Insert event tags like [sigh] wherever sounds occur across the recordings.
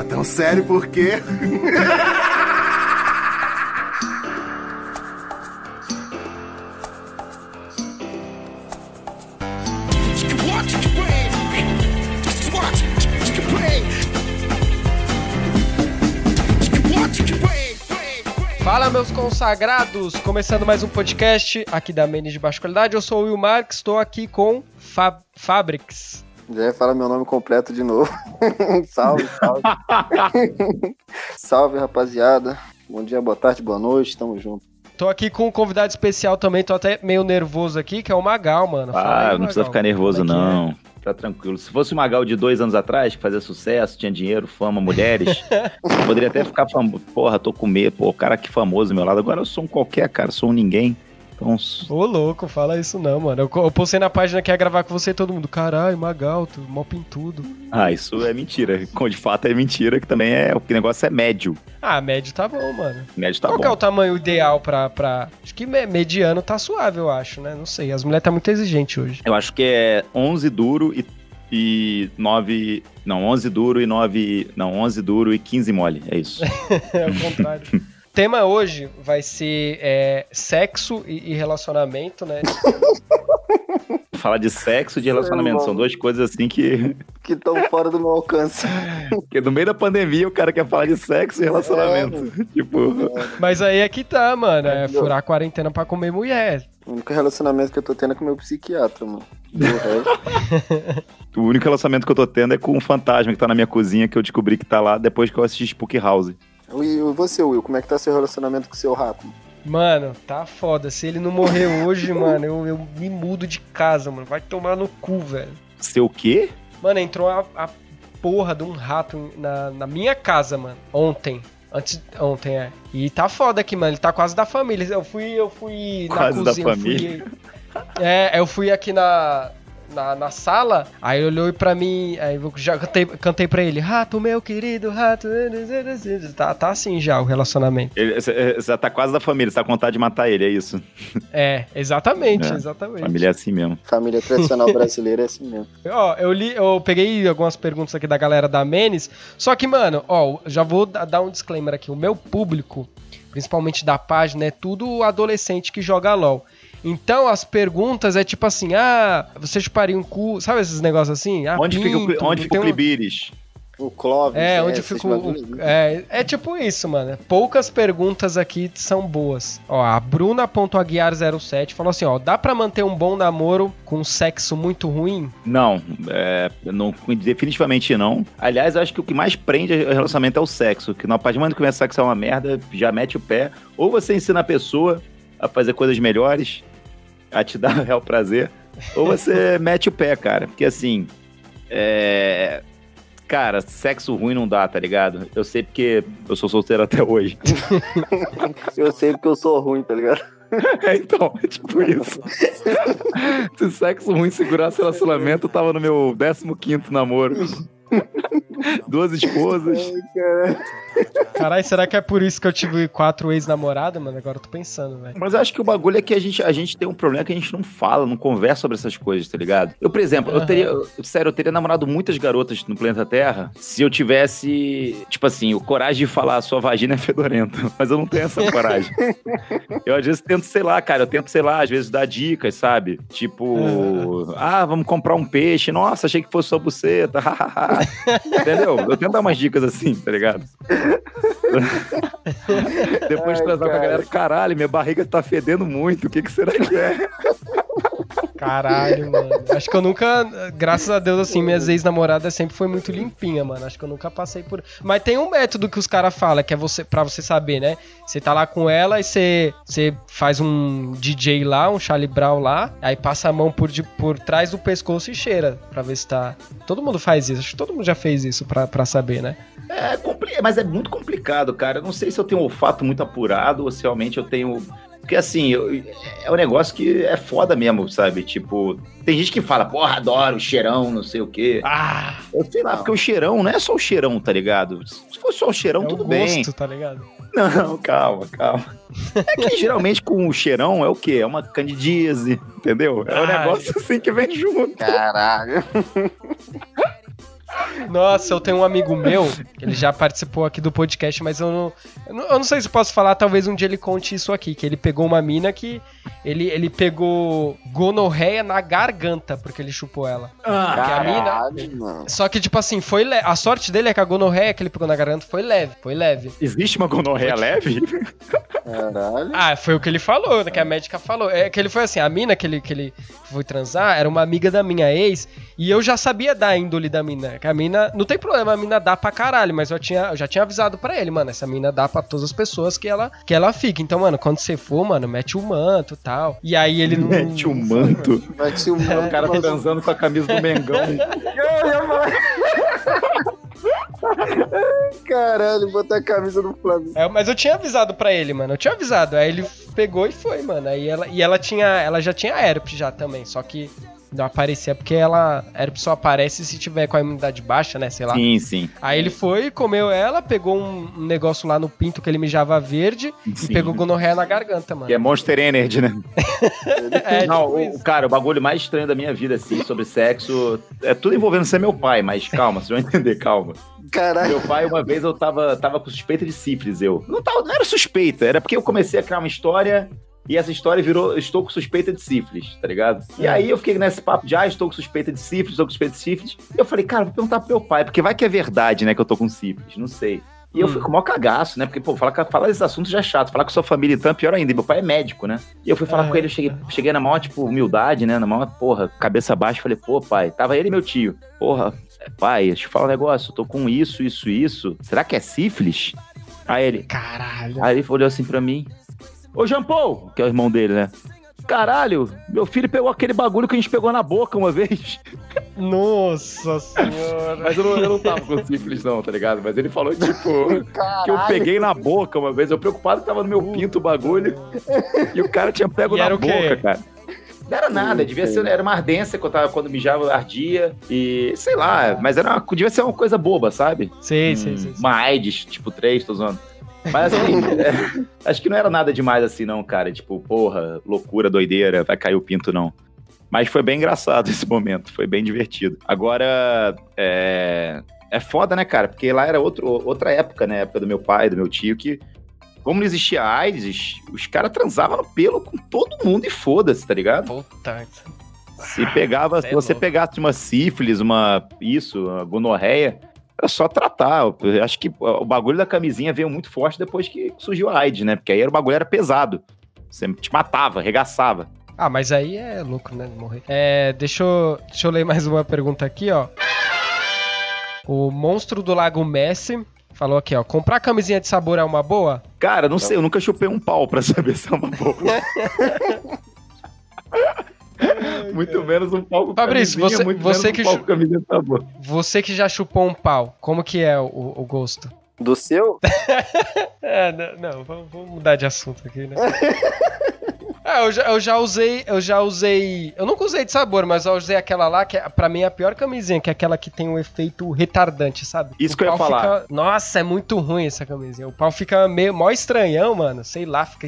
Tá tão sério por quê? Fala, meus consagrados! Começando mais um podcast aqui da Menes de Baixa Qualidade. Eu sou o Will Marques, estou aqui com Fab Fabrics. Já fala meu nome completo de novo. [laughs] salve, salve. [laughs] salve, rapaziada. Bom dia, boa tarde, boa noite, tamo junto. Tô aqui com um convidado especial também, tô até meio nervoso aqui, que é o Magal, mano. Fala aí, Ah, não Magal. precisa ficar nervoso, é que não. Tá tranquilo. Se fosse o Magal de dois anos atrás, que fazia sucesso, tinha dinheiro, fama, mulheres, [laughs] poderia até ficar famoso. Porra, tô com medo, pô, o cara que famoso do meu lado. Agora eu sou um qualquer, cara, sou um ninguém. Ô, louco, fala isso não, mano. Eu, eu postei na página que ia gravar com você e todo mundo. Caralho, Magal, tu mó pintudo. ah, isso é mentira. De fato é mentira, que também é. O negócio é médio. Ah, médio tá bom, mano. Médio tá Qual bom. que é o tamanho ideal pra, pra... Acho que me- mediano tá suave, eu acho, né? Não sei, as mulheres tá muito exigente hoje. Eu acho que é 11 duro e, e 9. Não, 11 duro e 9. Não, 11 duro e 15 mole. É isso. [laughs] é o contrário. [laughs] O tema hoje vai ser é, sexo e, e relacionamento, né? [laughs] Falar de sexo e de relacionamento. São duas coisas assim que. [laughs] Que tão fora do meu alcance. Porque no meio da pandemia o cara quer falar de sexo e relacionamento. Tipo. Mas aí é que tá, mano. É furar a quarentena pra comer mulher. O único relacionamento que eu tô tendo é com o meu psiquiatra, mano. [laughs] O único relacionamento que eu tô tendo é com um fantasma que tá na minha cozinha que eu descobri que tá lá depois que eu assisti Spook House. E você, Will, como é que tá seu relacionamento com o seu rato? Mano, tá foda. Se ele não morrer [laughs] hoje, mano, eu, eu me mudo de casa, mano. Vai tomar no cu, velho. Seu quê? Mano, entrou a, a porra de um rato na, na minha casa, mano. Ontem. Antes, ontem, é. E tá foda aqui, mano. Ele tá quase da família. Eu fui, eu fui na Quase da cozinha. eu fui- família? é, eu fui aqui na, na, na sala, aí olhou pra mim, aí eu já cantei, cantei pra ele, rato meu querido, rato. Tá, tá assim já o relacionamento. Ele- Você tá quase da família, você tá com vontade de matar ele, é isso. É, exatamente, É, exatamente. Família é assim mesmo. Família tradicional [laughs] brasileira é assim mesmo. Ó, eu li, eu peguei algumas perguntas aqui da galera da Menes, só que, mano, ó, já vou da- dar um disclaimer aqui. O meu público, principalmente da página, é tudo adolescente que joga LOL. Então as perguntas é tipo assim, ah, você chuparia um cu, sabe esses negócios assim? Ah, onde fica, o, pinto, onde fica o um- Clibiris? O Clóvis. É, onde esses fica o. É, é tipo isso, mano. Poucas perguntas aqui são boas. Ó, a Bruna.aguiar07 falou assim: ó, dá pra manter um bom namoro com sexo muito ruim? Não, é, não, definitivamente não. Aliás, eu acho que o que mais prende o relacionamento é o sexo. Que na partir do momento que começa a sexo é uma merda, já mete o pé. Ou você ensina a pessoa a fazer coisas melhores, a te dar [laughs] real prazer, ou você [laughs] mete o pé, cara. Porque assim, é. Cara, sexo ruim não dá, tá ligado? Eu sei porque eu sou solteiro até hoje. [laughs] Eu sei porque eu sou ruim, tá ligado? É, então, é tipo isso. Se sexo ruim segurasse relacionamento, eu tava no meu 15 namoro. [laughs] Duas esposas. Caralho, será que é por isso que eu tive quatro ex-namoradas, mano? Agora eu tô pensando, velho. Mas eu acho que o bagulho é que a gente, a gente tem um problema que a gente não fala, não conversa sobre essas coisas, tá ligado? Eu, por exemplo, eu Aham. teria. eu- Sério, eu teria namorado muitas garotas no planeta Terra se eu tivesse, tipo assim, o coragem de falar sua vagina é fedorenta. [laughs] Mas eu não tenho essa coragem. [laughs] eu às vezes tento, sei lá, cara, eu tento, sei lá, às vezes dar dicas, sabe? Tipo, ah, vamos comprar um peixe. Nossa, achei que fosse sua buceta. Entendeu? Eu tento dar umas dicas assim, tá ligado? [laughs] Depois de transar com a galera, caralho, minha barriga tá fedendo muito, o que, que será que é? Caralho, mano. Acho que eu nunca, graças a Deus, assim, minhas ex-namoradas sempre foi muito limpinha, mano. Acho que eu nunca passei por. Mas tem um método que os caras falam, que é você, pra você saber, né? Você tá lá com ela e você, você faz um DJ lá, um Charlie Brown lá, aí passa a mão por, de- por trás do pescoço e cheira, pra ver se tá. Todo mundo faz isso, acho que todo mundo já fez isso pra, pra saber, né? É, mas é muito complicado, cara. Eu não sei se eu tenho um olfato muito apurado ou se realmente eu tenho. Porque assim, eu- é um negócio que é foda mesmo, sabe? Tipo, tem gente que fala, porra, adoro o cheirão, não sei o quê. Ah! Eu sei lá, porque o cheirão não é só o cheirão, tá ligado? Se fosse só o cheirão, é tudo o bem. gosto, tá ligado? Não, [laughs] calma, calma. É que geralmente com o cheirão é o quê? É uma candidíase, entendeu? É um Ah, negócio assim que vem junto. Caralho. [laughs] Nossa, eu tenho um amigo meu, ele já participou aqui do podcast, mas eu não, eu não, sei se posso falar, talvez um dia ele conte isso aqui, que ele pegou uma mina que ele, ele pegou gonorreia na garganta, porque ele chupou ela. Ah, Porque a mina- Caralho, mano. Só que, tipo assim, foi leve. A sorte dele é que a gonorreia que ele pegou na garganta foi leve, foi leve. Existe uma gonorreia leve? Caralho. Ah, foi o que ele falou, que a médica falou. É que ele foi assim, a mina que ele, que ele foi transar era uma amiga da minha ex, e eu já sabia da índole da mina. Que a mina, não tem problema, a mina dá pra caralho, mas eu, tinha, eu já tinha avisado pra ele, mano, essa mina dá pra todas as pessoas que ela, que ela fica. Então, mano, quando você for, mano, mete o manto e tal. E aí ele não... Mete o manto. Mas se o [laughs] É o cara mas- transando com a camisa do Mengão. [laughs] Caralho, botar a camisa do Flamengo. É, mas eu tinha avisado pra ele, mano. Eu tinha avisado. Aí ele pegou e foi, mano. Aí ela, e ela tinha. Ela já tinha herpes já também. Só que não aparecia porque ela. Herpes só aparece se tiver com a imunidade baixa, né? Sei lá. Sim, sim. Aí ele foi, comeu ela, pegou um um negócio lá no pinto que ele mijava verde sim. e pegou gonorreia na garganta, mano. Que é Monster Energy, né? [laughs] É, não, tipo o, isso. cara, o bagulho mais estranho da minha vida, assim, sobre sexo, é tudo envolvendo ser meu pai, mas calma, vocês vão entender, calma. Caralho. Meu pai, uma vez eu tava, tava com suspeita de sífilis, eu. Não, tava, não era suspeita, era porque eu comecei a criar uma história e essa história virou estou com suspeita de sífilis, tá ligado? E É. aí eu fiquei nesse papo de ah, estou com suspeita de sífilis, estou com suspeita de sífilis. E eu falei, cara, vou perguntar pro meu pai, porque vai que é verdade, né, que eu tô com sífilis, não sei. E eu Hum. fui com o maior cagaço, né? Porque, pô, falar, falar desse assunto já é chato. Falar com sua família então é pior ainda. E meu pai é médico, né? E eu fui falar Ah. com ele, eu cheguei, cheguei na maior, tipo, humildade, né? Na maior, porra, cabeça baixa. Falei, pô, pai, tava ele e meu tio. Porra, pai, deixa eu te falar um negócio. Eu tô com isso, isso, isso. Será que é sífilis? Aí ele, Caralho. aí ele olhou assim pra mim. Ô, Jean Paul, que é o irmão dele, né? Caralho, meu filho pegou aquele bagulho que a gente pegou na boca uma vez. Nossa senhora. Mas eu não, eu não tava com sífilis, não, tá ligado? Mas ele falou, tipo, Caralho. que eu peguei na boca uma vez. Eu preocupado que tava no meu pinto o bagulho. E o cara tinha pego E na era o quê? boca, cara. Não era nada, devia ser, era uma ardência que eu tava quando mijava, ardia. E sei lá, mas era uma, devia ser uma coisa boba, sabe? Sei, Hum, sei, sei. sei. Uma AIDS, tipo 3, tô zoando. Mas assim, é, acho que não era nada demais assim, não, cara. Tipo, porra, loucura, doideira, vai cair o pinto, não. Mas foi bem engraçado [laughs] esse momento, foi bem divertido. Agora, é, é foda, né, cara? Porque lá era outro, outra época, né? Época do meu pai, do meu tio, que como não existia AIDS, os caras transavam no pelo com todo mundo e foda-se, tá ligado? Puta. Se pegava, é se você louco. pegasse uma sífilis, uma isso, uma gonorreia, era só tratar. Eu acho que o bagulho da camisinha veio muito forte depois que surgiu a AIDS, né? Porque aí era, o bagulho era pesado. Você te matava, arregaçava. Ah, mas aí é louco, né? Morrer. É, deixa eu, deixa eu ler mais uma pergunta aqui, ó. O monstro do Lago Messi falou aqui, ó. Comprar camisinha de sabor é uma boa? Cara, não sei, eu nunca chupei um pau pra saber se é uma boa. [laughs] [laughs] muito menos um pau com Fabrício, camisinha, você- muito você menos que um camisinha tá boa. Você que já chupou um pau, como que é o, o gosto? Do seu? [laughs] É, não, não vamos, vamos mudar de assunto aqui, né? Ah, [laughs] eu já, eu já usei, eu já usei, eu nunca usei de sabor, mas eu usei aquela lá que é, pra mim é a pior camisinha, que é aquela que tem um efeito retardante, sabe? Isso O que eu ia falar. fica- nossa, é muito ruim essa camisinha. O pau fica meio mó estranhão, mano, sei lá, fica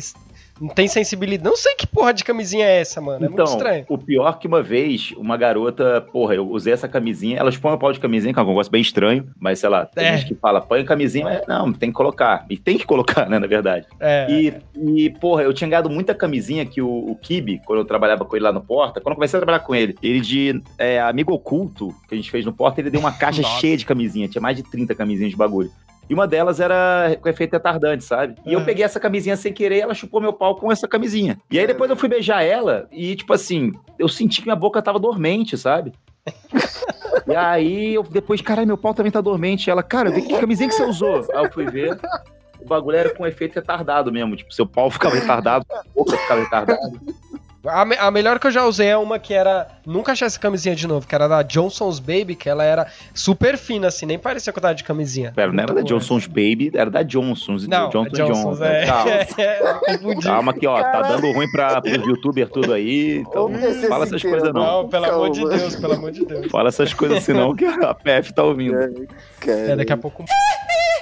não tem sensibilidade. Não sei que porra de camisinha é essa, mano. É muito Então, estranho. o pior que uma vez, uma garota, porra, eu usei essa camisinha, elas põem o pau de camisinha, que é um negócio bem estranho, mas sei lá, tem É. gente que fala, põe camisinha, mas não, tem que colocar. E tem que colocar, [laughs] né, na verdade. É. E, e, porra, eu tinha ganhado muita camisinha que o, o Kibe, quando eu trabalhava com ele lá no Porta, quando eu comecei a trabalhar com ele, ele de é, amigo oculto que a gente fez no Porta, ele deu uma caixa cheia de camisinha, tinha mais de 30 camisinhas de bagulho. E uma delas era com efeito retardante, sabe? E eu É. peguei essa camisinha sem querer ela chupou meu pau com essa camisinha. E aí depois eu fui beijar ela e, tipo assim, eu senti que minha boca tava dormente, sabe? [laughs] E aí eu depois, caralho, meu pau também tá dormente. Ela, cara, vi que camisinha que você usou? Aí eu fui ver. O bagulho era com efeito retardado mesmo. Tipo, seu pau ficava retardado, a boca ficava retardada. A, me- a melhor que eu já usei é uma que era. Nunca achei essa camisinha de novo, que era da Johnson's Baby, que ela era super fina, assim, nem parecia que eu tava de camisinha. Pera, não era da. Johnson's Baby, era da Johnson's. Não, Johnson a Johnson's Johnson. é. Calma. [laughs] é, confundi. Calma aqui, ó. Tá dando ruim pra, pros youtubers tudo aí. Então, não fala essas coisas não. Não, pelo amor de Calma. Deus, pelo amor de Deus. Fala essas coisas assim não, que a PF tá ouvindo. Cara, É, daqui a pouco.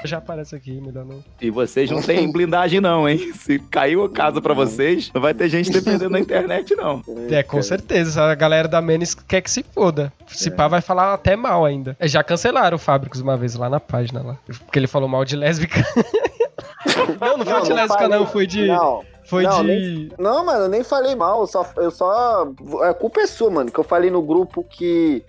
Já aparece aqui, melhor não. E vocês não têm blindagem, não, hein? Se caiu a casa pra vocês, não vai ter gente dependendo da internet, não. [laughs] É, com certeza. A galera da Menes quer que se foda. Se É. pá, vai falar até mal ainda. É, Já cancelaram o Fábricos uma vez lá na página lá. Porque ele falou mal de lésbica. [laughs] não, não foi Não, de não lésbica, falei- não. Foi de. Não, Foi não, de. não, mano, eu nem falei mal. Eu só, eu só. A culpa é sua, mano. Que eu falei no grupo que.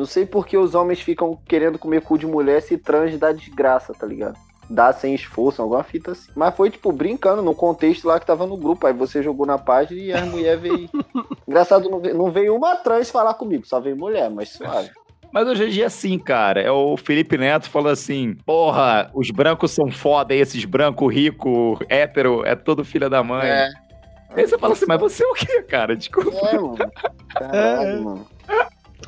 Não sei por que os homens ficam querendo comer cu de mulher se trans dá desgraça, tá ligado? Dá sem esforço, alguma fita assim. Mas foi, tipo, brincando, no contexto lá que tava no grupo. Aí você jogou na página e a mulher veio. [laughs] Engraçado, não veio, não veio uma trans falar comigo, só veio mulher, mas suave. Mas hoje em dia é assim, cara. É o Felipe Neto falando assim: porra, os brancos são foda, esses brancos rico, hétero, é todo filho da mãe. É, Aí você fala assim, mas você é o quê, cara? Desculpa. é, mano. [laughs] Caralho, É. mano.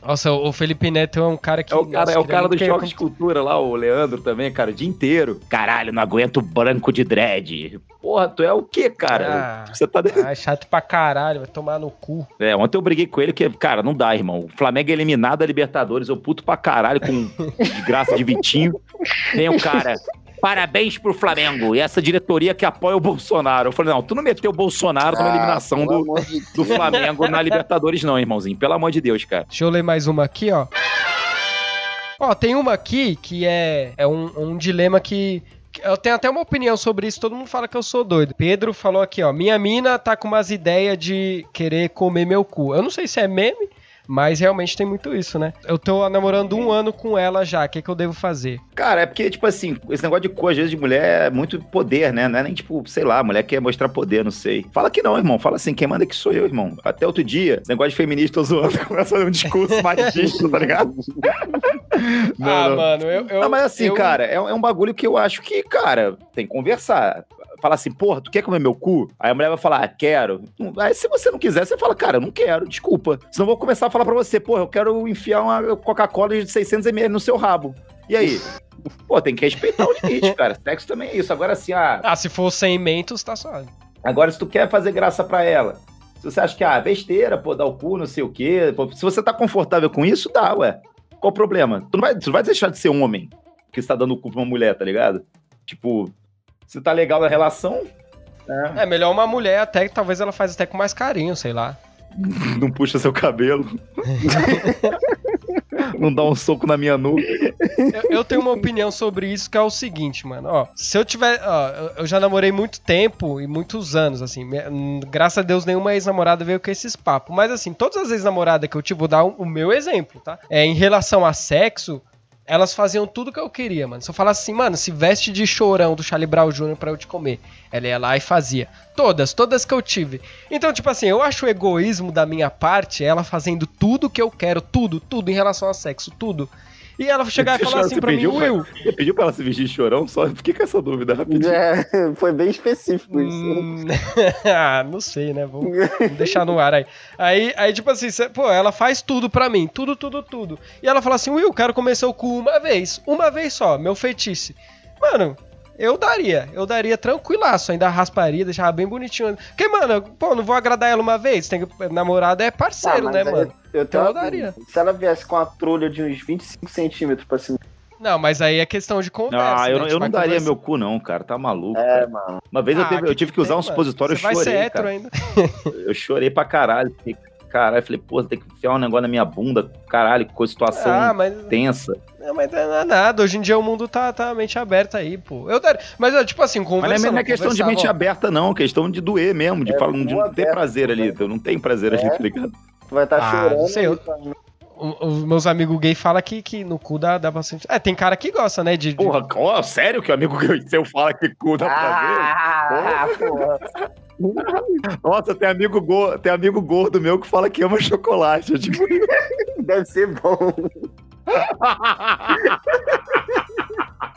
Nossa, o Felipe Neto é um cara que. É o cara, nossa, é o cara do choque de cultura lá, o Leandro também, cara, o dia inteiro. Caralho, não aguento branco de dread. Porra, tu é o quê, cara? Ah. Você tá. Ah, é chato pra caralho, vai tomar no cu. É, ontem eu briguei com ele que, cara, não dá, irmão. O Flamengo é eliminado da Libertadores, eu puto pra caralho com [laughs] de graça de Vitinho. Tem o cara. Parabéns pro Flamengo e essa diretoria que apoia o Bolsonaro. Eu falei, não, tu não meteu o Bolsonaro numa Ah, eliminação pelo do, de do. Flamengo na Libertadores, não, irmãozinho. Pelo amor de Deus, cara. Deixa eu ler mais uma aqui, ó. Ó, tem uma aqui que é, é um, um dilema que. que Eu tenho até uma opinião sobre isso, todo mundo fala que eu sou doido. Pedro falou aqui, ó. Minha mina tá com umas ideias de querer comer meu cu. Eu não sei se é meme, mas realmente tem muito isso, né? Eu tô namorando um ano com ela já. O que, que eu devo fazer? Cara, é porque, tipo assim, esse negócio de cor, às vezes, de mulher é muito poder, né? Não é nem, tipo, sei lá, mulher quer mostrar poder, não sei. Fala que não, irmão. Fala assim, quem manda que sou eu, irmão. Até outro dia, esse negócio de feminista, tô zoando, [laughs] começa a fazer um discurso [laughs] machista, tá ligado? Não, ah, não. mano, eu. eu Não, mas assim, eu- cara, é, é um bagulho que eu acho que, cara, tem que conversar. Falar assim, porra, tu quer comer meu cu? Aí a mulher vai falar, ah, quero. Aí se você não quiser, você fala, cara, eu não quero, desculpa. Senão eu vou começar a falar pra você, porra, eu quero enfiar uma Coca-Cola de 600ml no seu rabo. E aí? Pô, tem que respeitar o limite, [laughs] cara. Sexo também é isso. Agora assim, ah, Ah, se for sem mentos, tá suave. Agora, se tu quer fazer graça pra ela, se você acha que, ah, besteira, pô, dar o cu, não sei o quê, pô, se você tá confortável com isso, dá, ué. Qual o problema? Tu não vai, tu não vai deixar de ser um homem que está dando o cu pra uma mulher, tá ligado? Tipo, se tá legal na relação, É melhor uma mulher até que talvez ela faz até com mais carinho, sei lá. [laughs] não puxa seu cabelo. [laughs] não dá um soco na minha nuca. Eu, eu tenho uma opinião sobre isso que é o seguinte, mano. Ó, se eu tiver. Ó, eu- já namorei muito tempo e muitos anos, assim. hum, graças a Deus, nenhuma ex-namorada veio com esses papos. Mas, assim, todas as ex-namoradas que eu tive, vou dar um- o meu exemplo, tá? É, em relação a sexo. Elas faziam tudo que eu queria, mano. Se eu falasse assim, mano, se veste de chorão do Charlie Brown Jr. pra eu te comer. Ela ia lá e fazia. Todas, todas que eu tive. Então, tipo assim, eu acho o egoísmo da minha parte, ela fazendo tudo que eu quero, tudo, tudo em relação a sexo, tudo. E ela chegar e falar assim pra mim, pra- Will, Você pediu pra ela se vestir de chorão? Só fiquei com essa dúvida rapidinho. É, [laughs] foi bem específico isso. Hum, [laughs] ah, não sei, né? Vamos, [laughs] deixar no ar aí. aí. Aí, tipo assim, cê- pô, ela faz tudo pra mim. Tudo, tudo, tudo. E ela fala assim: Will, quero comer seu cu uma vez. Uma vez só, meu feitiço. Mano. Eu daria, eu daria tranquilaço, ainda rasparia, deixava bem bonitinho. Porque, mano, pô, não vou agradar ela uma vez. Tem que, namorada é parceiro, Ah, né, mano? Eu, Então tenho eu daria. Se ela viesse com uma trolha de uns 25 centímetros pra cima. Não, mas aí é questão de conversa. Ah, eu, né? eu não daria conversar. meu cu, não, cara. Tá maluco. É, cara. mano. Uma vez eu, Ah, teve- eu que tive que usar tem, um supositório, eu Você vai ser chorei, hétero cara. ainda. Eu chorei pra caralho. Fiquei, caralho, falei, pô, tem que enfiar um negócio na minha bunda. Caralho, que situação Ah, mas tensa. Não, mas não é nada. Hoje em dia o mundo tá, tá mente aberta aí, pô. Eu daria. Mas, tipo assim, Mas não conversando. é, não é questão de mente aberta, não. É questão de doer mesmo. De, É, falar, de não ter aberta, prazer ali. né? Eu não tenho prazer ali, É. tá ligado? Tu vai estar Ah, chorando. não sei, eu- tá- Os meus amigos gay falam que, que no cu dá, dá bastante. É, tem cara que gosta, né? De, de- Porra, ó, sério que o amigo seu fala que cu dá prazer? Ah, porra. [laughs] Nossa, tem amigo, go- tem amigo gordo meu que fala que ama chocolate. Tipo, Deve ser bom. [laughs]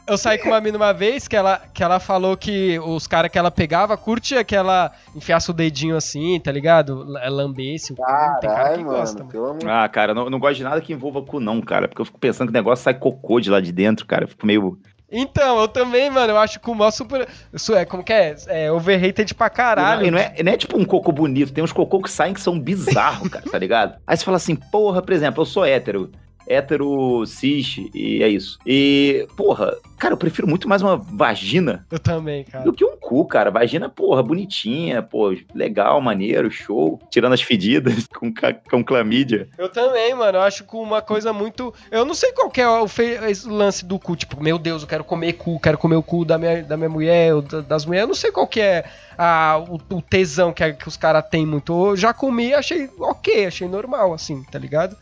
Eu saí com uma mina uma vez que ela, que ela falou que os caras que ela pegava curtia que ela enfiasse o dedinho assim, tá ligado? L- Lambesse o cu. tem cara que Caralho, gosta, mano. mano. Ah, cara, não, não gosto de nada que envolva cu, não, cara. Porque eu fico pensando que o negócio sai cocô de lá de dentro, cara. Eu fico meio. Então, eu também, mano, eu acho que o mó super. Isso é, como que é? É overrated pra E caralho. não, e não é, não é tipo um cocô bonito, tem uns cocô que saem que são bizarros, [laughs] cara, tá ligado? Aí você fala assim, porra, por exemplo, eu sou hétero. Hétero, cis, e é isso. E, porra, cara, eu prefiro muito mais uma vagina Eu também, cara. do que um cu, cara. Vagina, porra, bonitinha, pô, legal, maneiro, show. Tirando as fedidas [laughs] com, com clamídia. Eu também, mano. Eu acho que uma coisa muito. Eu não sei qual que é o fe- esse lance do cu. Tipo, meu Deus, eu quero comer cu, quero comer o cu da minha, da minha mulher, das mulheres. Eu não sei qual que é a, o, o tesão que, a- que os caras têm muito. Eu já comi, achei ok, achei normal, assim, tá ligado?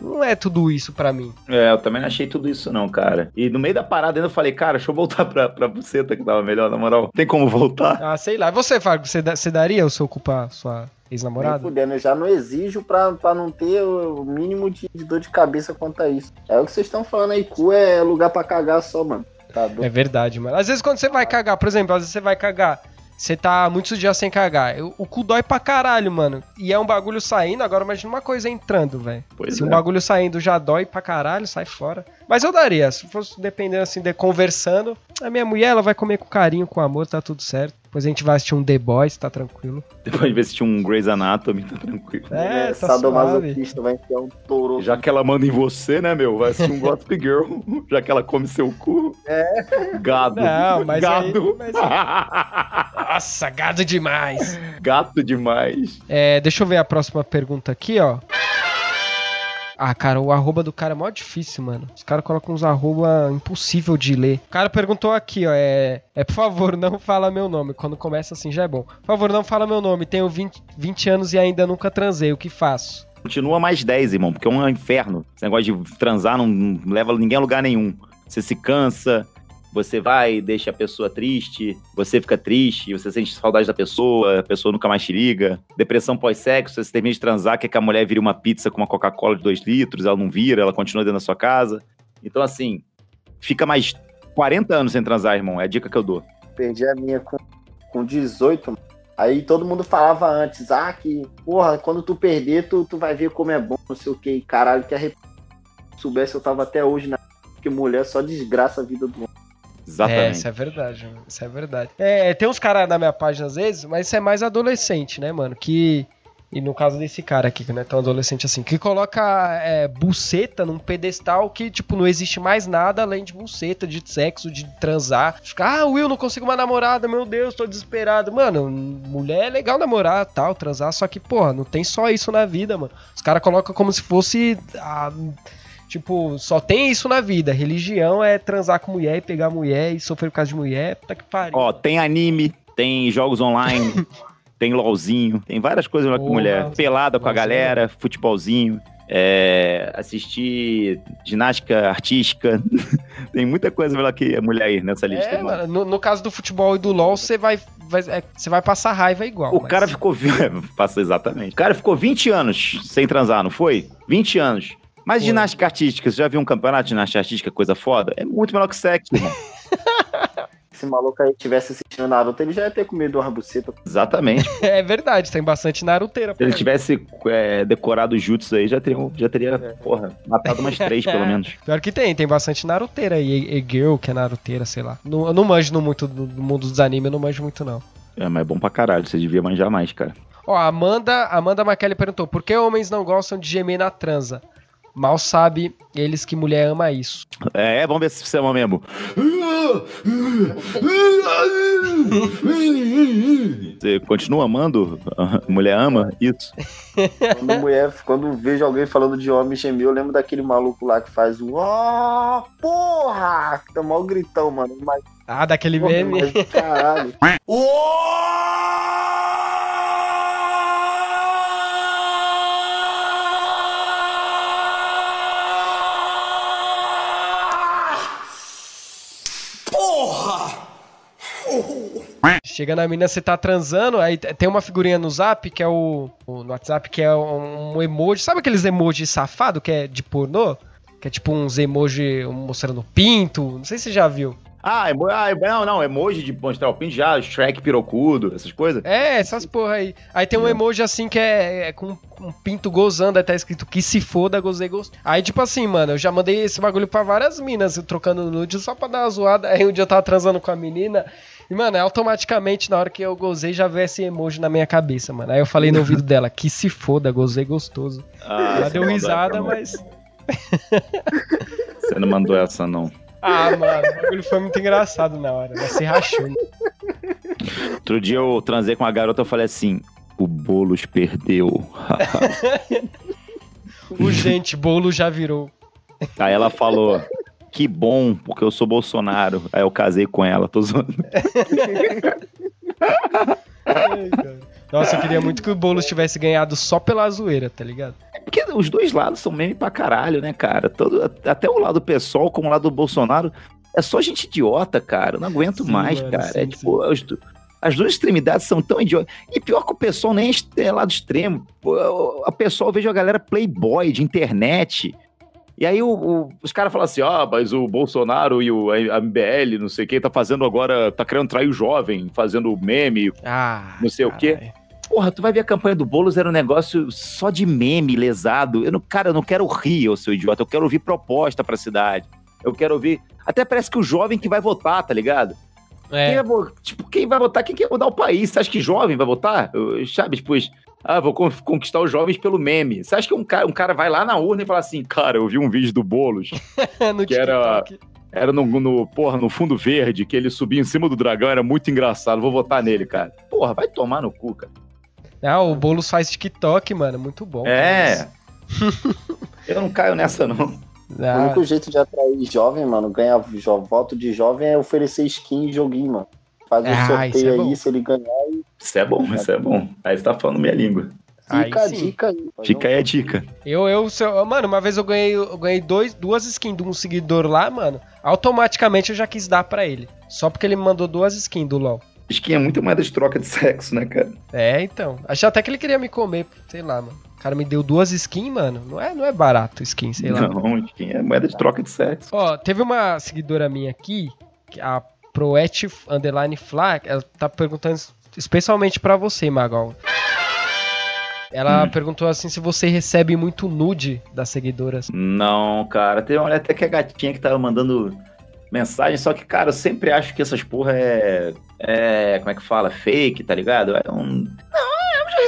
Não é tudo isso pra mim. É, eu também não achei tudo isso, não, cara. E no meio da parada ainda eu falei, cara, deixa eu voltar pra, pra buceta que tava melhor, na moral. Tem como voltar? Ah, sei lá. E Você, Fábio, você, você daria o seu cu pra sua ex-namorada? fudendo, eu já não exijo pra, pra não ter o mínimo de, de dor de cabeça quanto a isso. É o que vocês estão falando aí, cu é lugar pra cagar só, mano. Tá. É verdade, mano. Às vezes quando você vai cagar, por exemplo, às vezes você vai cagar, você tá muitos dias sem cagar. eu- O cu dói pra caralho, mano. E é um bagulho saindo, agora imagina uma coisa entrando, velho. Se é. um bagulho saindo já dói pra caralho, sai fora. Mas eu daria, se fosse dependendo assim, de conversando, a minha mulher ela vai comer com carinho, com amor, tá tudo certo. Depois a gente vai assistir um The Boys, tá tranquilo. Depois de ver se tinha um Grey's Anatomy, tá tranquilo. É, tá suave. sadomasoquista, vai enfiar um touro. Já que ela manda em você, né, meu? Vai assistir um Gossip Girl. [laughs] Já que ela come seu cu. É. Gado. Não, mas aí- Gado. mas Nossa, gado demais. Gato demais. É, deixa eu ver a próxima pergunta aqui, ó. Ah, cara, o arroba do cara é mó difícil, mano. Os caras colocam uns arroba impossível de ler. O cara perguntou aqui, ó, é... É, por favor, não fala meu nome. Quando começa assim já é bom. Por favor, não fala meu nome. Tenho 20, 20 anos e ainda nunca transei. O que faço? Continua mais 10, irmão, porque é um inferno. Esse negócio de transar não, não leva ninguém a lugar nenhum. Você se cansa, você vai, deixa a pessoa triste, você fica triste, você sente saudade da pessoa, a pessoa nunca mais te liga. Depressão pós-sexo, você termina de transar, quer que a mulher vire uma pizza com uma Coca-Cola de 2 litros, ela não vira, ela continua dentro da sua casa. Então, assim, fica mais 40 anos sem transar, irmão. É a dica que eu dou. Perdi a minha com, com 18, mano. Aí todo mundo falava antes, ah, que, porra, quando tu perder, tu, tu vai ver como é bom, não sei o que. E caralho, que arrep... Se soubesse, eu tava até hoje na. Porque mulher só desgraça a vida do homem. É, Exatamente. isso é verdade, mano. Isso é verdade. É, tem uns caras na minha página às vezes, mas isso é mais adolescente, né, mano? Que. E no caso desse cara aqui, que não é tão adolescente assim, que coloca é, buceta num pedestal que, tipo, não existe mais nada além de buceta, de sexo, de transar. Fica, ah, Will, não consigo uma namorada, meu Deus, tô desesperado. Mano, mulher é legal namorar, tal, transar, só que, porra, não tem só isso na vida, mano. Os caras colocam como se fosse. a- Tipo, só tem isso na vida. Religião é transar com mulher e pegar mulher e sofrer por causa de mulher. Puta que pariu. Ó, tem anime, tem jogos online, [laughs] tem LOLzinho, tem várias coisas lá com Porra, mulher. Pelada com a galera, futebolzinho, é, assistir ginástica artística. [laughs] tem muita coisa lá que é mulher aí nessa lista. é, mano. no, no caso do futebol e do LoL, você vai, vai, é, você vai passar raiva igual. O mas- cara ficou. [laughs] Passa exatamente. O cara ficou 20 anos sem transar, não foi? 20 anos. Mas ginástica artística, você já viu um campeonato de ginástica artística, coisa foda? É muito melhor que sexo, irmão. [laughs] Se esse maluco aí tivesse assistindo Naruto, ele já ia ter comido uma buceta. Exatamente. [laughs] É verdade, tem bastante naruteira. Se ele tivesse é, decorado jutsu aí, já teria, já teria porra, matado umas três, pelo [laughs] menos. Pior que tem, tem bastante naruteira aí. E, e girl, que é naruteira, sei lá. Não, eu não manjo no muito do, do mundo dos animes, eu não manjo muito não. É, mas é bom pra caralho, você devia manjar mais, cara. Ó, a Amanda, Amanda McKelly perguntou: por que homens não gostam de gemer na transa? Mal sabe eles que mulher ama isso. É, vamos ver se você ama mesmo. Você continua amando? [laughs] Mulher ama isso? Quando mulher, quando vejo alguém falando de homem gemer, eu lembro daquele maluco lá que faz o ó, porra! Que tá mal gritão, mano. Mas, Ah, daquele porra, meme. mas caralho. [laughs] Chega na mina, você tá transando, aí tem uma figurinha no zap, que é o. no WhatsApp, que é um, emoji. Sabe aqueles emojis safado que é de pornô? Que é tipo uns emoji mostrando pinto. Não sei se você já viu. Ah, emo... ah, não, não, emoji de mostrar o pinto já, Shrek pirocudo, essas coisas. É, essas porra aí. Aí tem um emoji assim que é, é com um pinto gozando, aí tá escrito que se foda, gozei, gostei. Aí, tipo assim, mano, eu já mandei esse bagulho pra várias minas, trocando nude só pra dar uma zoada. Aí um dia eu tava transando com a menina. E, mano, é automaticamente, na hora que eu gozei, já veio esse emoji na minha cabeça, mano. Aí eu falei no ouvido dela, que se foda, gozei gostoso. Ah, Ela deu risada, mas. Você não mandou essa, não. Ah, mano, o bagulho foi muito engraçado na hora, né? Se rachou. Outro dia eu transei com uma garota, eu falei assim, o Boulos perdeu. [laughs] Urgente, bolo já virou. Aí ela falou, que bom, porque eu sou Bolsonaro. Aí eu casei com ela, tô zoando. [laughs] Nossa, eu queria muito que o Boulos tivesse ganhado só pela zoeira, tá ligado? Porque os dois lados são meme pra caralho, né, cara? Todo, até o lado pessoal como o lado do Bolsonaro. É só gente idiota, cara. Eu não aguento Sim, mais, mano, cara. sim, é tipo, as, as duas extremidades são tão idiotas. E pior que o pessoal nem é lado extremo. A pessoa, eu vejo a galera playboy de internet. E aí o- o- os caras falam assim, ah, mas o Bolsonaro e o a MBL, não sei o que, tá fazendo agora, tá querendo trair o jovem, fazendo meme, Ah. Não sei o quê. Porra, tu vai ver a campanha do Boulos, era um negócio só de meme, lesado. Eu não, cara, eu não quero rir, ô seu idiota. Eu quero ouvir proposta pra cidade. Eu quero ouvir. Até parece que o jovem que vai votar, tá ligado? Quem É, vai, vo- tipo, quem vai votar? Quem quer mudar o país? Você acha que jovem vai votar? Eu- Sabe, tipo, ah, vou con- conquistar os jovens pelo meme. Você acha que um cara, um cara vai lá na urna e fala assim, cara, eu vi um vídeo do Boulos, [laughs] no que era- TikTok. era no, no, porra, no fundo verde, que ele subia em cima do dragão, era muito engraçado, vou votar nele, cara. Porra, vai tomar no cu, cara. Ah, o Boulos faz TikTok, mano, muito bom. É. [laughs] Eu não caio nessa, não. [laughs] O Ah, único jeito de atrair jovem, mano, ganhar voto de jovem é oferecer skin em joguinho, mano. Faz um Ah, isso sorteio é aí, bom. se ele ganhar, Isso é bom, isso é bom. Aí você tá falando minha língua. Aí fica a dica Fica um- aí a dica. eu, eu, se eu- mano, uma vez eu ganhei, eu ganhei dois, duas skins de um seguidor lá, mano. Automaticamente eu já quis dar pra ele. Só porque ele me mandou duas skins do LoL. Skin é muito moeda de troca de sexo, né, cara? É, então. Achei até que ele queria me comer, sei lá, mano. O cara me deu duas skins, mano. Não é, não é barato skin, sei lá. Não, skin é moeda de troca de sexo. Ó, teve uma seguidora minha aqui, que a Proet Underline Flag, ela tá perguntando especialmente pra você, Magal. Ela Hum. perguntou assim se você recebe muito nude das seguidoras. Não, cara. Tem uma mulher até que é gatinha que tava mandando mensagem, só que, cara, eu sempre acho que essas porra é. É. Como é que fala? Fake, tá ligado? É um. Não,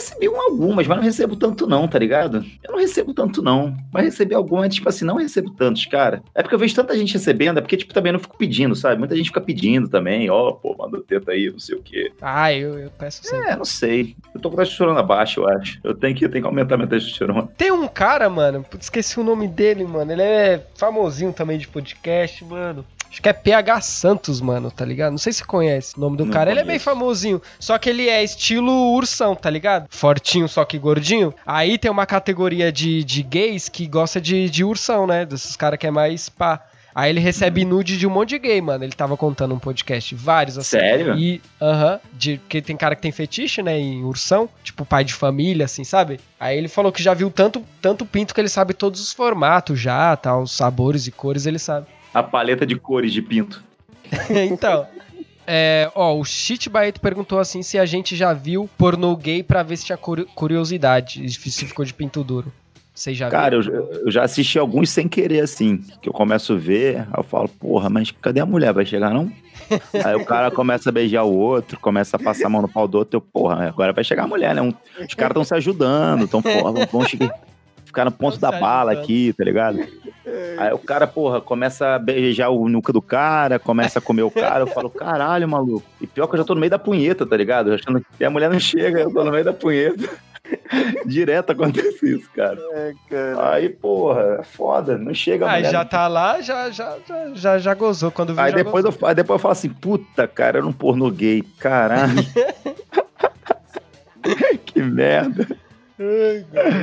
recebi um, algumas, mas não recebo tanto, não, tá ligado? Eu não recebo tanto, não. Mas recebi algumas, tipo assim, não recebo tantos, cara. É porque eu vejo tanta gente recebendo, é porque, tipo, também eu não fico pedindo, sabe? Muita gente fica pedindo também, ó, pô, manda o teta aí, não sei o quê. Ah, eu, eu peço sempre. É, não sei. Eu tô com a testosterona baixa, eu acho. Eu tenho que, eu tenho que aumentar minha testosterona. Tem um cara, mano, esqueci o nome dele, mano. Ele é famosinho também de podcast, mano. Acho que é PH Santos, mano, tá ligado? Não sei se você conhece o nome do Não cara. Ele é bem conheço. famosinho. Só que ele é estilo ursão, tá ligado? Fortinho, só que gordinho. Aí tem uma categoria de, de gays que gosta de, de ursão, né? Desses caras que é mais pá. Aí ele recebe nude de um monte de gay, mano. Ele tava contando um podcast, vários assim. Sério? E, aham, de porque tem cara que tem fetiche, né, em ursão, tipo pai de família, assim, sabe? Aí ele falou que já viu tanto, tanto pinto que ele sabe todos os formatos já, tal, os sabores e cores, ele sabe. A paleta de cores de pinto. [laughs] então, é, ó, o Shit Baeto perguntou assim se a gente já viu pornô gay pra ver se tinha curi- curiosidade, se ficou de pinto duro. Vocês já Cara, viram? eu, eu já assisti alguns sem querer, assim. Que eu começo a ver, eu falo, porra, mas cadê a mulher? Vai chegar, não? [laughs] aí o cara começa a beijar o outro, começa a passar a mão no pau do outro, eu, porra, agora vai chegar a mulher, né? Um- os caras estão se ajudando, porra, vão chegar, ficar no ponto da bala aqui, tá ligado? Aí o cara, porra, começa a beijar o nuca do cara, começa a comer o cara, eu falo, caralho, maluco. E pior que eu já tô no meio da punheta, tá ligado? Achando que a mulher não chega, eu tô no meio da punheta. [laughs] Direto acontece isso, cara. É, cara. Aí, porra, é foda, não chega a Aí mulher. já tá lá, já, já, já, já, já gozou. Quando viu, Aí já depois, gozou. eu, aí depois eu falo assim, puta, cara, era um pornô gay, caralho. [laughs] [laughs] que merda.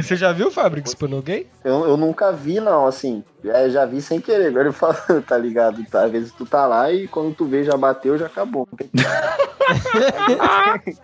Você já viu, Fabrics, pornô gay? Eu, eu nunca vi, não, assim. É, já vi sem querer, agora eu falo, [laughs] tá ligado? Tá, às vezes tu tá lá e quando tu vê já bateu, já acabou. [laughs]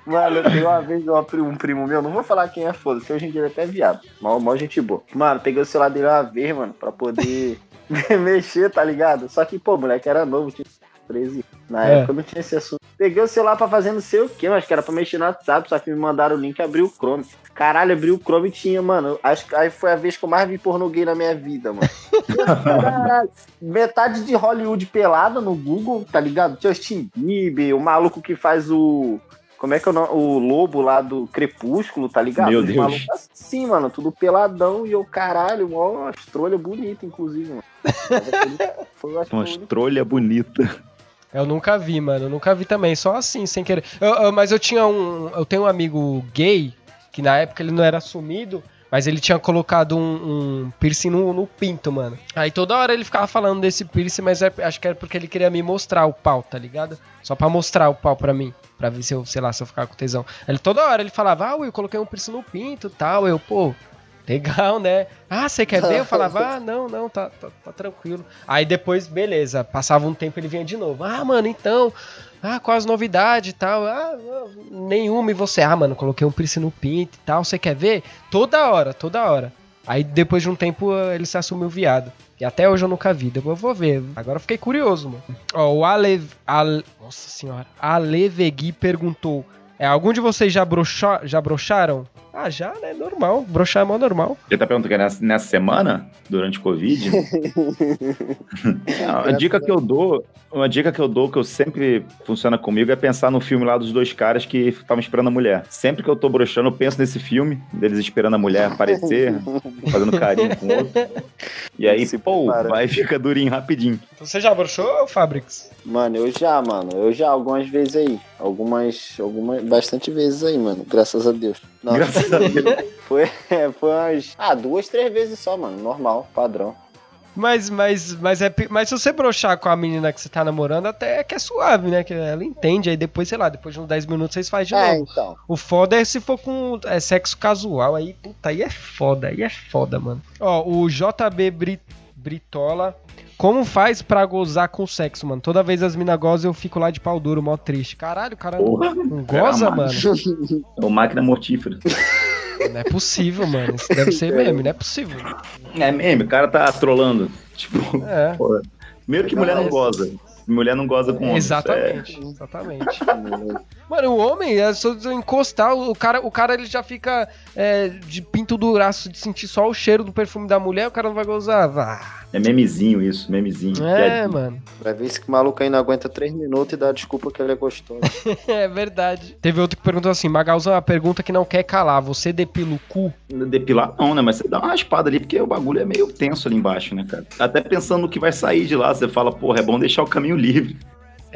Mano, eu tenho uma vez uma um primo meu, não vou falar quem é, foda-se, hoje em dia ele é até viado. Mal, mal gente boa. Mano, peguei o celular dele uma vez, mano, pra poder [laughs] mexer, tá ligado? Só que, pô, o moleque era novo, tinha 13 anos. Na É. época não tinha esse assunto. Peguei o celular pra fazer não sei o que, mas que era pra mexer no WhatsApp, só que me mandaram o link e abriu o Chrome. Caralho, abriu o Chrome e tinha, mano. Acho que aí foi a vez que eu mais vi pornô gay na minha vida, mano. [laughs] Caralho. Metade de Hollywood pelada no Google, tá ligado? Justin Bieber, o maluco que faz o. Como é que é o, nome? o lobo lá do Crepúsculo, tá ligado? Meu Deus. malucos Assim, mano, tudo peladão e eu, caralho, mó astrolha bonita, inclusive, mano. [laughs] Foi acho Uma estrolha bonita. Eu nunca vi, mano. Eu nunca vi também, só assim, sem querer. Eu- eu- mas eu tinha um. Eu tenho um amigo gay, que na época ele não era assumido, mas ele tinha colocado um, um piercing no, no pinto, mano. Aí toda hora ele ficava falando desse piercing, mas é- acho que era porque ele queria me mostrar o pau, tá ligado? Só pra mostrar o pau pra mim. Pra ver se eu, sei lá, se eu ficava com tesão. Ele toda hora ele falava, ah, eu coloquei um piercing no pinto tal. Eu, pô, legal, né? Ah, você quer ver? Eu falava, [laughs] ah, não, não, tá, tá, tá tranquilo. Aí depois, beleza, passava um tempo ele vinha de novo. Ah, mano, então. Ah, quais as novidades e tal? Ah, não, nenhuma. E você? Ah, mano, coloquei um piercing no pinto e tal. Você quer ver? Toda hora, toda hora. Aí depois de um tempo eh, ele se assumiu viado. E até hoje eu nunca vi. Depois eu vou ver. Agora eu fiquei curioso, mano. Ó, o Ale. Ale nossa senhora. Alevegui perguntou: é, algum de vocês já, broxa, já broxaram? Ah, já, né? Normal. Broxar é mó normal. Você tá perguntando que é nessa, nessa semana, durante o Covid? [laughs] Não, a dica que eu dou, uma dica que eu dou, que eu sempre funciona comigo, é pensar no filme lá dos dois caras que estavam esperando a mulher. Sempre que eu tô broxando, eu penso nesse filme, deles esperando a mulher aparecer, [laughs] fazendo carinho com o outro. E aí, Se pô, prepara. vai fica durinho rapidinho. Então, Você já broxou, Fabrix? Mano, eu já, mano. Eu já, algumas vezes aí. Algumas, algumas, bastante vezes aí, mano. Graças a Deus. Não, Graças a Deus. [laughs] Foi, foi umas. Ah, duas, três vezes só, mano. Normal, padrão. Mas, mas, mas, é, mas se você broxar com a menina que você tá namorando, até é que é suave, né? Que ela entende. Aí depois, sei lá, depois de uns 10 minutos vocês fazem de É, novo. então. O foda é se for com é, sexo casual. Aí, puta, aí é foda. Aí é foda, mano. Ó, o JB Bri- Britola. Como faz pra gozar com sexo, mano? Toda vez as mina gozam, eu fico lá de pau duro, mó triste. Caralho, o cara não, Porra. não goza, mano? [laughs] É o máquina mortífera. Não é possível, mano. Isso deve ser meme, não é possível. É meme, o cara tá trolando. Tipo, É. porra. Primeiro que mulher não goza. Mulher não goza com homem. Exatamente, [laughs] exatamente. Mano, o homem, é só encostar, o cara, o cara ele já fica é, de pinto duraço de sentir só o cheiro do perfume da mulher, o cara não vai gozar. Vá. É memezinho isso, memezinho. É, Piadinha. mano. Pra ver se que maluco aí não aguenta três minutos e dá desculpa que ele é gostoso. [laughs] É verdade. Teve outro que perguntou assim: Magalzão, a pergunta que não quer calar. Você depila o cu? Depilar não, né? Mas você dá uma raspada ali, porque o bagulho é meio tenso ali embaixo, né, cara? Até pensando no que vai sair de lá, você fala, porra, é bom deixar o caminho livre.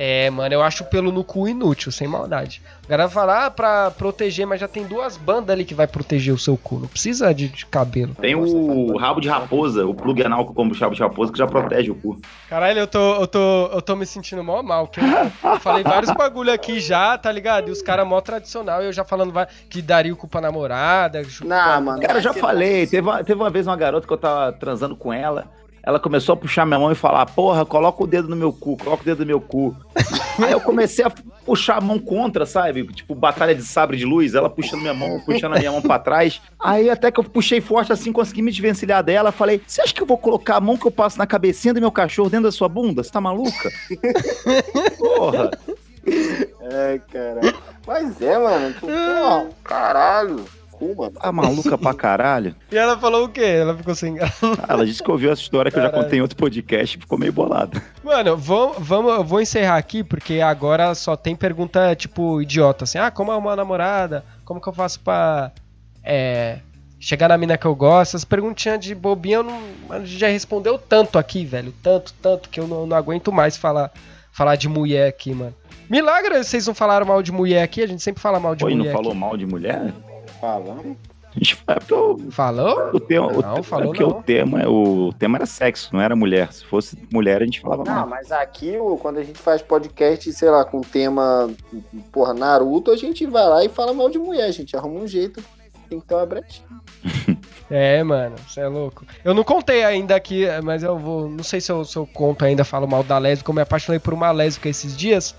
É, mano, eu acho o pelo no cu inútil, sem maldade. O cara fala, ah, pra proteger, mas já tem duas bandas ali que vai proteger o seu cu. Não precisa de, de cabelo. Tem o rabo de raposa, o plug anal com o rabo de raposa, que já protege o cu. Caralho, eu tô, eu tô, eu tô me sentindo mó mal, que eu, falei vários bagulho aqui já, tá ligado? E os caras mó tradicional, eu já falando que daria o cu pra namorada. Não, mano. Cara, eu já falei, teve uma, teve uma vez uma garota que eu tava transando com ela. Ela começou a puxar minha mão e falar: Porra, coloca o dedo no meu cu, coloca o dedo no meu cu. [laughs] Aí eu comecei a puxar a mão contra, sabe? Tipo, batalha de sabre de luz, ela puxando minha mão, puxando a minha mão pra trás. Aí até que eu puxei forte assim, consegui me desvencilhar dela. Falei: Você acha que eu vou colocar a mão que eu passo na cabecinha do meu cachorro dentro da sua bunda? Você tá maluca? [laughs] Porra! É, cara. Mas é, mano. Tu, porra, caralho. Cu, mano. Tá maluca pra caralho? [laughs] E ela falou o quê? Ela ficou sem graça. Ah, Ela disse que ouviu essa história que eu já Caralho. contei em outro podcast e ficou meio bolada. Mano, vamos, vamos, eu vou encerrar aqui, porque agora só tem pergunta, tipo, idiota, assim, ah, como é uma namorada? Como que eu faço pra, é, chegar na mina que eu gosto? Essas perguntinhas de bobinha, eu não, a gente já respondeu tanto aqui, velho, tanto, tanto, que eu não, não aguento mais falar, falar de mulher aqui, mano. Milagre, vocês não falaram mal de mulher aqui? A gente sempre fala mal de e mulher não falou aqui. mal de mulher? Falando. A gente é o, Falou? o tema, o, Não, falou é porque não. o tema, o tema era sexo, não era mulher. Se fosse mulher, a gente falava Não, mal. mas aqui, quando a gente faz podcast, sei lá, com tema, porra, Naruto, a gente vai lá e fala mal de mulher. A gente arruma um jeito. Tem que ter uma brechinha. [laughs] É, mano, você é louco. Eu não contei ainda aqui, mas eu vou. Não sei se eu, se eu conto ainda, falo mal da lésbica. Eu me apaixonei por uma lésbica esses dias.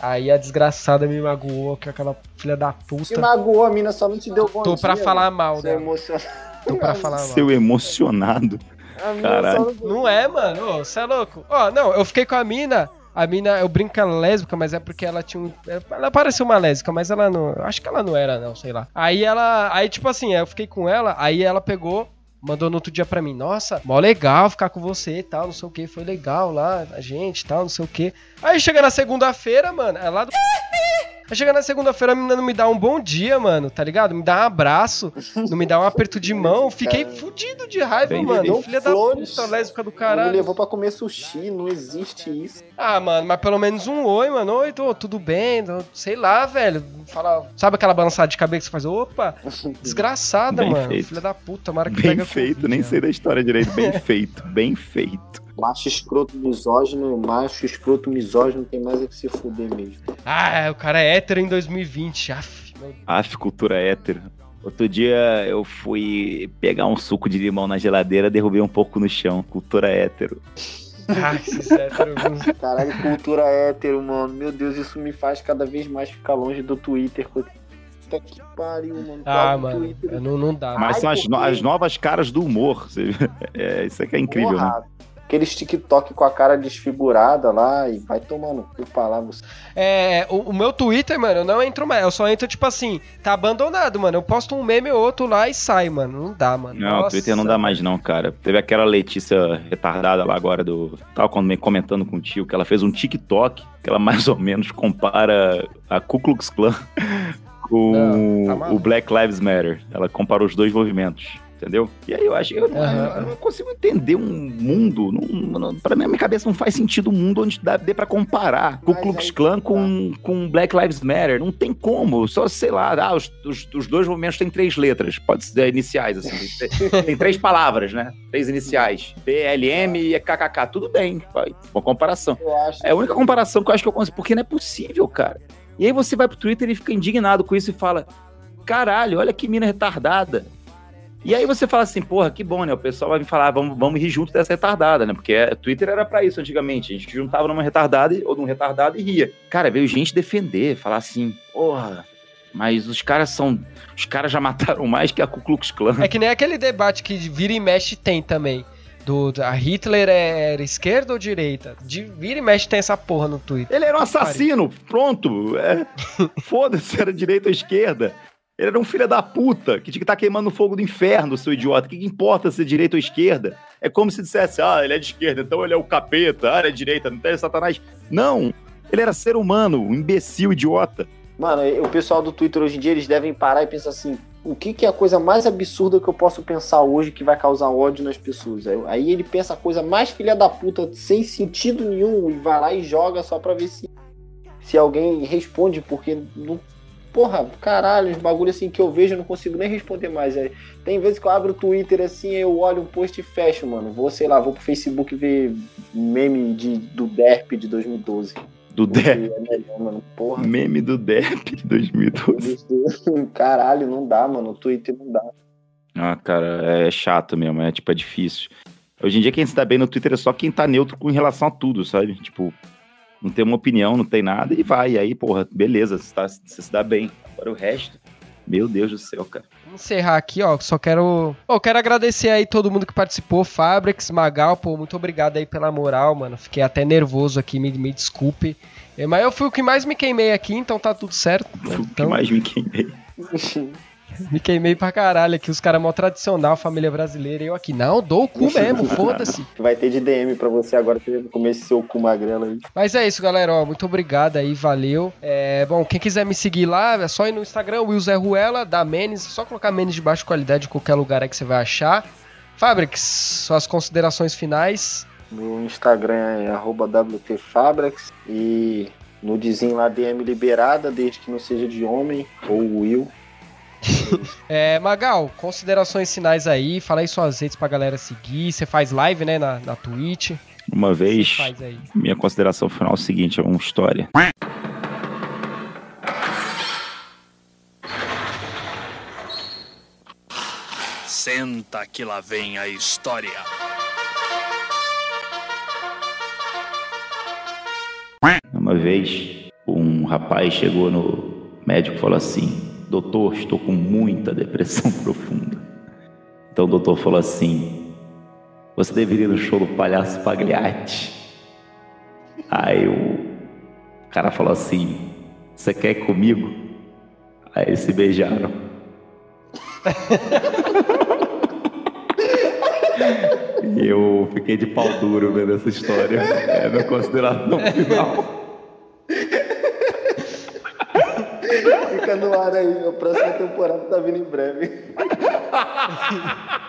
Aí a desgraçada me magoou, que é aquela filha da Te puta. magoou, a mina só não te deu bom Tô dia. pra falar mal, né? emocionado. Tô pra falar mal. Seu emocionado. A mina Caralho. só Não é, mano. Você é louco. Ó, não, eu fiquei com a mina. A mina, eu brinco que ela é lésbica, mas é porque ela tinha um. Ela parecia uma lésbica, mas ela não. eu Acho que ela não era, não, sei lá. Aí ela. Aí, tipo assim, eu fiquei com ela, aí ela pegou. Mandou no outro dia pra mim, nossa, mó legal ficar com você e tal, não sei o que, foi legal lá, a gente e tal, não sei o que. Aí chega na segunda-feira, mano, é lá do. [laughs] Aí chega na segunda-feira, a menina não me dá um bom dia, mano, tá ligado? Me dá um abraço, não me dá um aperto de mão. [laughs] Fiquei Cara. fudido de raiva, Bem, mano. Filha da puta, lésbica do Ela me caralho. levou pra comer sushi, não existe isso. Ah, mano, mas pelo menos um oi, mano. Oi, tô, tudo bem? Tô- sei lá, velho. Fala, sabe aquela balançada de cabeça que você faz? Opa, [laughs] desgraçada, Bem mano. feito. Filha da puta, mara que Bem pega feito, nem mano. sei da história direito. Bem [laughs] feito, bem feito. Macho escroto misógino, macho escroto misógino tem mais é que se fuder mesmo. Ah, o cara é hétero em 2020. Aff, meu Af, cultura hétero. Outro dia eu fui pegar um suco de limão na geladeira, derrubei um pouco no chão. Cultura hétero. Ah, esses héteros. Caralho, cultura hétero, mano. Meu Deus, isso me faz cada vez mais ficar longe do Twitter. Puta que pariu, mano. Ah, mano, Twitter, não, não dá. Mas Ai, são as, no- as novas caras do humor. É, isso é que é incrível, né? Aqueles TikTok com a cara desfigurada lá e vai tomando cu palavras. É, o, o meu Twitter, mano, eu não entro mais. Eu só entro, tipo assim, tá abandonado, mano. Eu posto um meme ou outro lá e sai, mano. Não dá, mano. Não, o Nossa. Twitter não dá mais não, cara. Teve aquela Letícia retardada lá agora do... Tava quando me comentando contigo que ela fez um TikTok que ela [laughs] mais ou menos compara a Ku Klux Klan [laughs] com Não, tá o Black Lives Matter. Ela comparou os dois movimentos. Entendeu? E aí eu acho eu, não- eu não consigo entender um mundo. Não, não, pra mim, a minha cabeça não faz sentido um mundo onde dá, dê pra comparar Ku Mas Klux Klan que com, com Black Lives Matter. Não tem como. Só, sei lá, ah, os, os, os dois movimentos têm três letras. Pode ser iniciais, assim. Tem, [laughs] tem três palavras, né? Três iniciais. BLM e KKK. Tudo bem. Uma comparação. É a única comparação que eu acho que eu consigo. Porque não é possível, cara. E aí você vai pro Twitter e fica indignado com isso e fala: caralho, olha que mina retardada. E aí você fala assim, porra, que bom, né? O pessoal vai me falar, vamos, vamos rir junto dessa retardada, né? Porque é, Twitter era pra isso antigamente. A gente juntava numa retardada ou num retardado e ria. Cara, veio gente defender, falar assim, porra, mas os caras são. Os caras já [laughs] mataram mais que a Ku Klux Klan. É que nem aquele debate que vira e mexe tem também. Do, a Hitler era esquerda ou direita? De vira e mexe tem essa porra no Twitter. Ele era um assassino, pronto. É. [laughs] Foda-se, era direita ou esquerda. Ele era um filho da puta que tinha que estar queimando no fogo do inferno, seu idiota. O que, importa se é direita ou esquerda? É como se dissesse, ah, ele é de esquerda, então ele é o capeta, ah, ele é direita, não tem satanás. Não, ele era ser humano, um imbecil, idiota. Mano, o pessoal do Twitter hoje em dia, eles devem parar e pensar assim: o que, que é a coisa mais absurda que eu posso pensar hoje que vai causar ódio nas pessoas? Aí- Aí ele pensa a coisa mais filha da puta, sem sentido nenhum, e vai lá e joga só pra ver se, se alguém responde, porque não. Porra, caralho, os bagulho assim que eu vejo eu não consigo nem responder mais. É, Tem vezes que eu abro o Twitter assim, eu olho um post e fecho, mano. Vou, sei lá, vou pro Facebook ver meme de, do Derp de 2012. Do Derp, é melhor, mano. Porra. meme do Derp de 2012. [laughs] Caralho, não dá, mano. O Twitter não dá. Ah, cara, é chato mesmo, é tipo, é difícil. Hoje em dia quem se dá bem no Twitter é só quem tá neutro com relação a tudo, sabe? Tipo, não tem uma opinião, não tem nada e vai. E aí, porra, beleza, você, tá, você se dá bem. Agora o resto, meu Deus do céu, cara. Vamos encerrar aqui, ó. Só quero. Ó, quero agradecer aí todo mundo que participou. Fabrix, Magal, pô, muito obrigado aí pela moral, mano. Fiquei até nervoso aqui, me, me desculpe. É, Mas eu fui o que mais me queimei aqui, então tá tudo certo. né? Foi o que Então, mais me queimei. [laughs] [laughs] me queimei pra caralho aqui. Os caras mó tradicional, família brasileira. E eu aqui, não, dou o cu mesmo, foda-se. Vai ter de DM pra você agora que comer esse seu cu magrelo aí. Mas é isso, galera. Ó, muito obrigado aí, valeu. É, bom, quem quiser me seguir lá, é só ir no Instagram, Will Zé Ruela, da Menes. Só colocar Menes de baixa qualidade em qualquer lugar aí que você vai achar. Fabrix, suas considerações finais. Meu Instagram é arroba WTFabrax e no dizinho lá DM liberada, desde que não seja de homem ou Will. [laughs] É, Magal, considerações finais aí. Fala aí suas redes pra galera seguir. Você faz live, né, na, na Twitch. Uma vez, faz aí. minha consideração final é o seguinte, é uma história. Senta que lá vem a história. Uma vez, um rapaz chegou no médico e falou assim: Doutor, estou com muita depressão [laughs] profunda. Então o doutor falou assim: Você deveria ir no show do palhaço Pagliatti. Aí o cara falou assim: Você quer ir comigo? Aí eles se beijaram. [laughs] E eu fiquei de pau duro vendo essa história. É a minha consideração final. [laughs] prepara aí, a próxima temporada tá vindo em breve. [laughs]